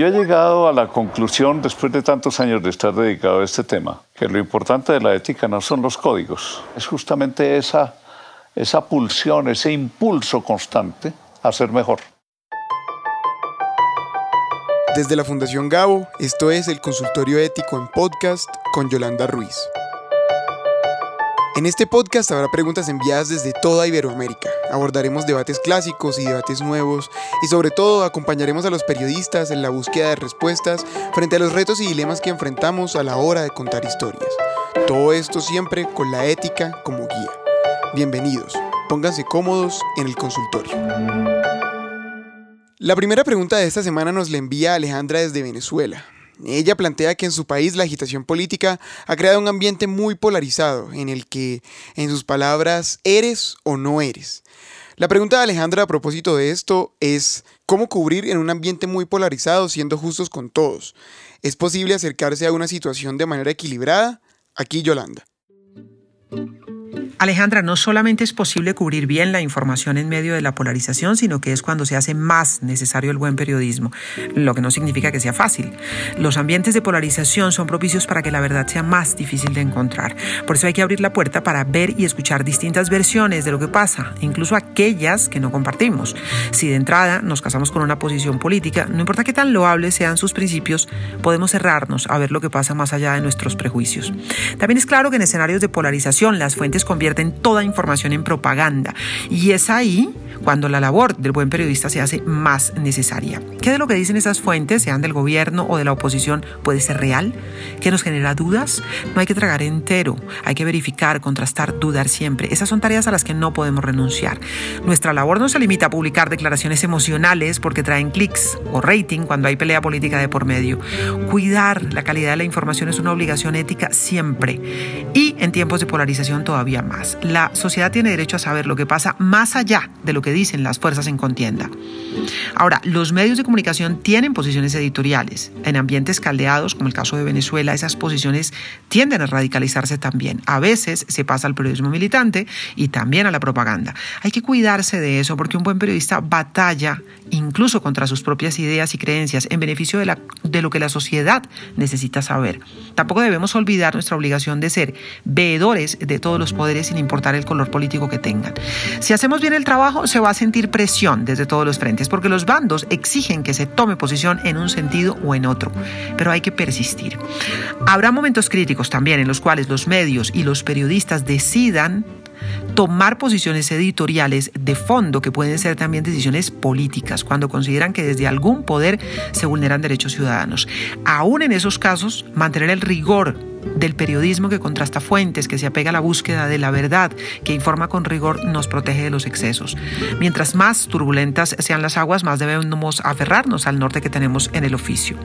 Yo he llegado a la conclusión, después de tantos años de estar dedicado a este tema, que lo importante de la ética no son los códigos, es justamente esa, esa pulsión, ese impulso constante a ser mejor. Desde la Fundación Gabo, esto es el Consultorio Ético en Podcast con Yolanda Ruiz. En este podcast habrá preguntas enviadas desde toda Iberoamérica. Abordaremos debates clásicos y debates nuevos y sobre todo acompañaremos a los periodistas en la búsqueda de respuestas frente a los retos y dilemas que enfrentamos a la hora de contar historias. Todo esto siempre con la ética como guía. Bienvenidos, pónganse cómodos en el consultorio. La primera pregunta de esta semana nos la envía Alejandra desde Venezuela. Ella plantea que en su país la agitación política ha creado un ambiente muy polarizado en el que, en sus palabras, eres o no eres. La pregunta de Alejandra a propósito de esto es, ¿cómo cubrir en un ambiente muy polarizado siendo justos con todos? ¿Es posible acercarse a una situación de manera equilibrada? Aquí Yolanda. Alejandra, no solamente es posible cubrir bien la información en medio de la polarización, sino que es cuando se hace más necesario el buen periodismo, lo que no significa que sea fácil. Los ambientes de polarización son propicios para que la verdad sea más difícil de encontrar. Por eso hay que abrir la puerta para ver y escuchar distintas versiones de lo que pasa, incluso aquellas que no compartimos. Si de entrada nos casamos con una posición política, no importa qué tan loables sean sus principios, podemos cerrarnos a ver lo que pasa más allá de nuestros prejuicios. También es claro que en escenarios de polarización las fuentes convierten en toda información en propaganda. Y es ahí cuando la labor del buen periodista se hace más necesaria. ¿Qué de lo que dicen esas fuentes, sean del gobierno o de la oposición, puede ser real? ¿Qué nos genera dudas? No hay que tragar entero, hay que verificar, contrastar, dudar siempre. Esas son tareas a las que no podemos renunciar. Nuestra labor no se limita a publicar declaraciones emocionales porque traen clics o rating cuando hay pelea política de por medio. Cuidar la calidad de la información es una obligación ética siempre y en tiempos de polarización todavía más. La sociedad tiene derecho a saber lo que pasa más allá de lo que dicen las fuerzas en contienda. Ahora, los medios de comunicación tienen posiciones editoriales. En ambientes caldeados, como el caso de Venezuela, esas posiciones tienden a radicalizarse también. A veces se pasa al periodismo militante y también a la propaganda. Hay que cuidarse de eso porque un buen periodista batalla incluso contra sus propias ideas y creencias en beneficio de, la, de lo que la sociedad necesita saber. Tampoco debemos olvidar nuestra obligación de ser veedores de todos los poderes sin importar el color político que tengan. Si hacemos bien el trabajo, se va a sentir presión desde todos los frentes, porque los bandos exigen que se tome posición en un sentido o en otro, pero hay que persistir. Habrá momentos críticos también en los cuales los medios y los periodistas decidan tomar posiciones editoriales de fondo que pueden ser también decisiones políticas cuando consideran que desde algún poder se vulneran derechos ciudadanos. Aún en esos casos, mantener el rigor del periodismo que contrasta fuentes, que se apega a la búsqueda de la verdad, que informa con rigor, nos protege de los excesos. Mientras más turbulentas sean las aguas, más debemos aferrarnos al norte que tenemos en el oficio.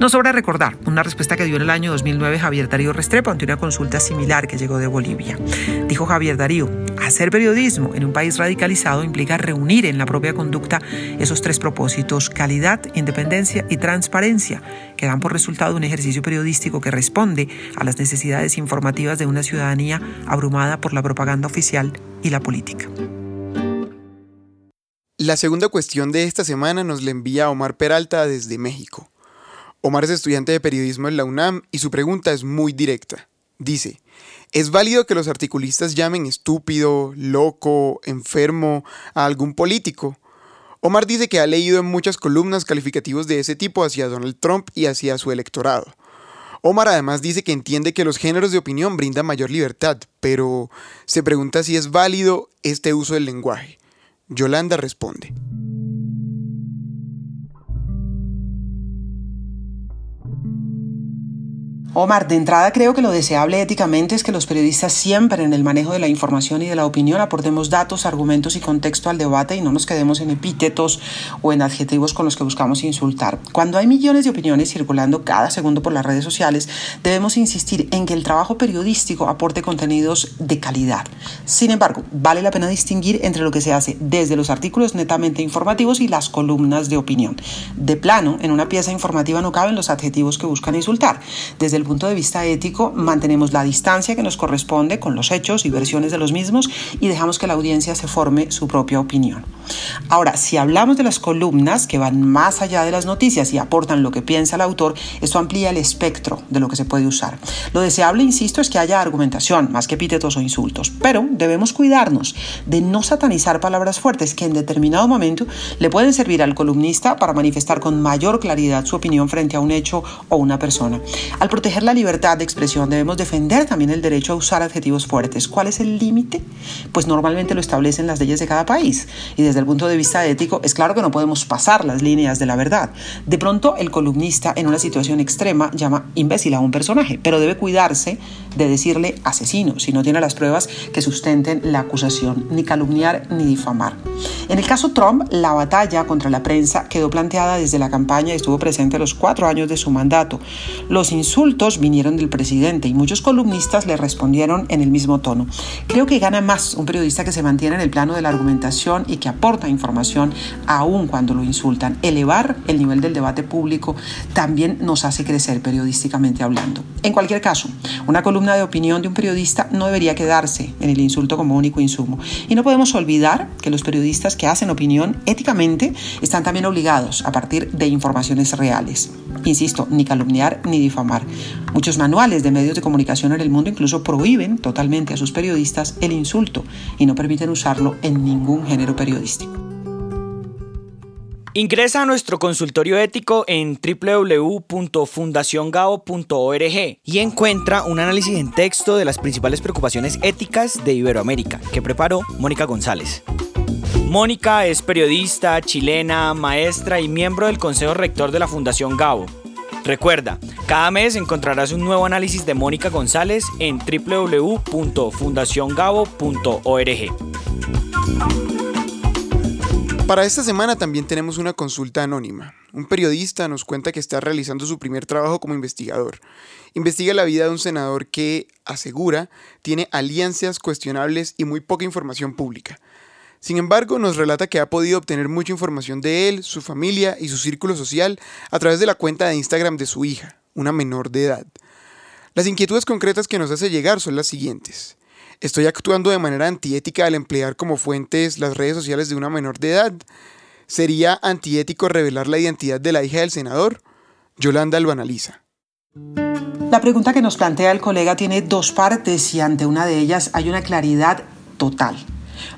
No sobra recordar una respuesta que dio en el año 2009 Javier Darío Restrepo ante una consulta similar que llegó de Bolivia. Dijo Javier Darío, hacer periodismo en un país radicalizado implica reunir en la propia conducta esos tres propósitos, calidad, independencia y transparencia, que dan por resultado un ejercicio periodístico que responde a las necesidades informativas de una ciudadanía abrumada por la propaganda oficial y la política. La segunda cuestión de esta semana nos la envía Omar Peralta desde México. Omar es estudiante de periodismo en la UNAM y su pregunta es muy directa. Dice, ¿es válido que los articulistas llamen estúpido, loco, enfermo a algún político? Omar dice que ha leído en muchas columnas calificativos de ese tipo hacia Donald Trump y hacia su electorado. Omar además dice que entiende que los géneros de opinión brindan mayor libertad, pero se pregunta si es válido este uso del lenguaje. Yolanda responde. Omar, de entrada creo que lo deseable éticamente es que los periodistas siempre en el manejo de la información y de la opinión aportemos datos, argumentos y contexto al debate y no nos quedemos en epítetos o en adjetivos con los que buscamos insultar. Cuando hay millones de opiniones circulando cada segundo por las redes sociales, debemos insistir en que el trabajo periodístico aporte contenidos de calidad. Sin embargo, vale la pena distinguir entre lo que se hace desde los artículos netamente informativos y las columnas de opinión. De plano, en una pieza informativa no caben los adjetivos que buscan insultar. Desde el punto de vista ético, mantenemos la distancia que nos corresponde con los hechos y versiones de los mismos y dejamos que la audiencia se forme su propia opinión. Ahora, si hablamos de las columnas que van más allá de las noticias y aportan lo que piensa el autor, esto amplía el espectro de lo que se puede usar. Lo deseable, insisto, es que haya argumentación, más que epítetos o insultos, pero debemos cuidarnos de no satanizar palabras fuertes que en determinado momento le pueden servir al columnista para manifestar con mayor claridad su opinión frente a un hecho o una persona. Al proteger la libertad de expresión debemos defender también el derecho a usar adjetivos fuertes. ¿Cuál es el límite? Pues normalmente lo establecen las leyes de cada país y desde el punto de vista ético es claro que no podemos pasar las líneas de la verdad. De pronto el columnista en una situación extrema llama imbécil a un personaje, pero debe cuidarse de decirle asesino si no tiene las pruebas que sustenten la acusación, ni calumniar ni difamar. En el caso Trump, la batalla contra la prensa quedó planteada desde la campaña y estuvo presente los cuatro años de su mandato. Los insultos vinieron del presidente y muchos columnistas le respondieron en el mismo tono. Creo que gana más un periodista que se mantiene en el plano de la argumentación y que aporta información aún cuando lo insultan. Elevar el nivel del debate público también nos hace crecer periodísticamente hablando. En cualquier caso, una columna de opinión de un periodista no debería quedarse en el insulto como único insumo. Y no podemos olvidar que los periodistas que hacen opinión éticamente están también obligados a partir de informaciones reales. Insisto, ni calumniar ni difamar. Muchos manuales de medios de comunicación en el mundo incluso prohíben totalmente a sus periodistas el insulto y no permiten usarlo en ningún género periodístico. Ingresa a nuestro consultorio ético en www.fundaciongao.org y encuentra un análisis en texto de las principales preocupaciones éticas de Iberoamérica que preparó Mónica González. Mónica es periodista, chilena, maestra y miembro del Consejo Rector de la Fundación Gao. Recuerda, cada mes encontrarás un nuevo análisis de Mónica González en www.fundaciongabo.org. Para esta semana también tenemos una consulta anónima. Un periodista nos cuenta que está realizando su primer trabajo como investigador. Investiga la vida de un senador que, asegura, tiene alianzas cuestionables y muy poca información pública. Sin embargo, nos relata que ha podido obtener mucha información de él, su familia y su círculo social a través de la cuenta de Instagram de su hija, una menor de edad. Las inquietudes concretas que nos hace llegar son las siguientes. ¿Estoy actuando de manera antiética al emplear como fuentes las redes sociales de una menor de edad? ¿Sería antiético revelar la identidad de la hija del senador? Yolanda lo analiza. La pregunta que nos plantea el colega tiene dos partes y ante una de ellas hay una claridad total.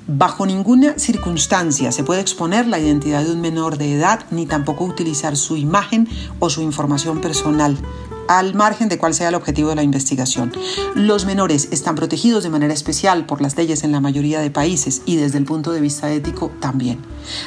Bajo ninguna circunstancia se puede exponer la identidad de un menor de edad ni tampoco utilizar su imagen o su información personal al margen de cuál sea el objetivo de la investigación. Los menores están protegidos de manera especial por las leyes en la mayoría de países y desde el punto de vista ético también.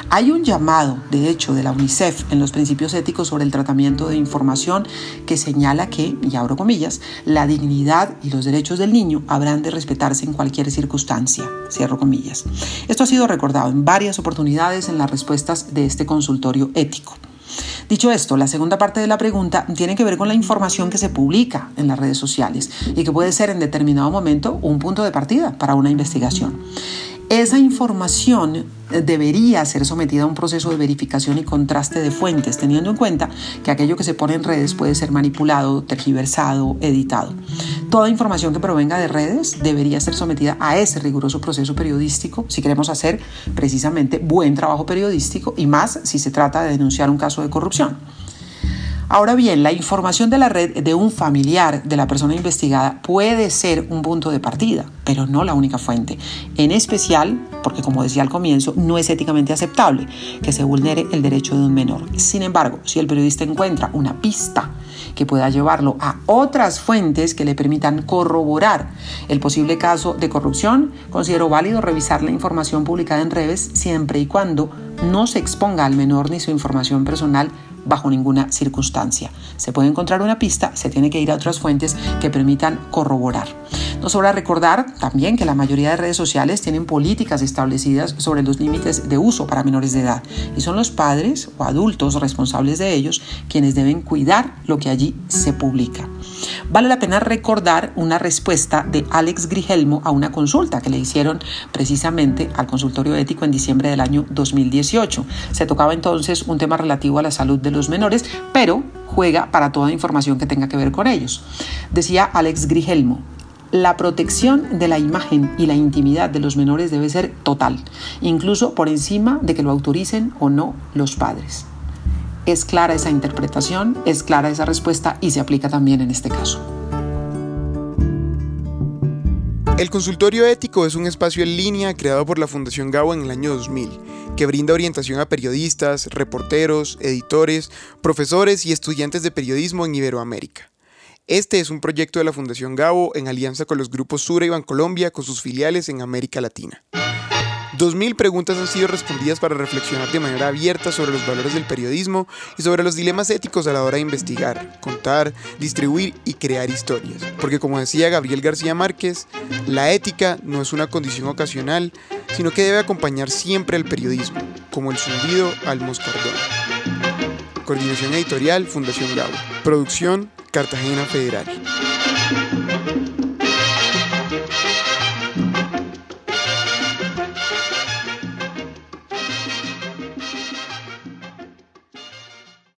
Hay un llamado, de hecho, de la UNICEF en los principios éticos sobre el tratamiento de información que señala que, y abro comillas, la dignidad y los derechos del niño habrán de respetarse en cualquier circunstancia, cierro comillas. Esto ha sido recordado en varias oportunidades en las respuestas de este consultorio ético. Dicho esto, la segunda parte de la pregunta tiene que ver con la información que se publica en las redes sociales y que puede ser en determinado momento un punto de partida para una investigación. Esa información debería ser sometida a un proceso de verificación y contraste de fuentes, teniendo en cuenta que aquello que se pone en redes puede ser manipulado, tergiversado, editado. Toda información que provenga de redes debería ser sometida a ese riguroso proceso periodístico si queremos hacer precisamente buen trabajo periodístico y más si se trata de denunciar un caso de corrupción. Ahora bien, la información de la red de un familiar de la persona investigada puede ser un punto de partida, pero no la única fuente. En especial, porque como decía al comienzo, no es éticamente aceptable que se vulnere el derecho de un menor. Sin embargo, si el periodista encuentra una pista que pueda llevarlo a otras fuentes que le permitan corroborar el posible caso de corrupción, considero válido revisar la información publicada en redes siempre y cuando no se exponga al menor ni su información personal bajo ninguna circunstancia. Se puede encontrar una pista, se tiene que ir a otras fuentes que permitan corroborar. No sobra recordar también que la mayoría de redes sociales tienen políticas establecidas sobre los límites de uso para menores de edad y son los padres o adultos responsables de ellos quienes deben cuidar lo que allí se publica. Vale la pena recordar una respuesta de Alex Grigelmo a una consulta que le hicieron precisamente al consultorio ético en diciembre del año 2018. Se tocaba entonces un tema relativo a la salud de los menores, pero juega para toda información que tenga que ver con ellos. Decía Alex Grigelmo, la protección de la imagen y la intimidad de los menores debe ser total, incluso por encima de que lo autoricen o no los padres. Es clara esa interpretación, es clara esa respuesta y se aplica también en este caso. El consultorio ético es un espacio en línea creado por la Fundación Gabo en el año 2000, que brinda orientación a periodistas, reporteros, editores, profesores y estudiantes de periodismo en Iberoamérica. Este es un proyecto de la Fundación Gabo en alianza con los grupos Sura y Bancolombia con sus filiales en América Latina. 2.000 preguntas han sido respondidas para reflexionar de manera abierta sobre los valores del periodismo y sobre los dilemas éticos a la hora de investigar, contar, distribuir y crear historias. Porque como decía Gabriel García Márquez, la ética no es una condición ocasional, sino que debe acompañar siempre al periodismo, como el zumbido al moscardón. Coordinación editorial, Fundación Gabo. Producción, Cartagena Federal.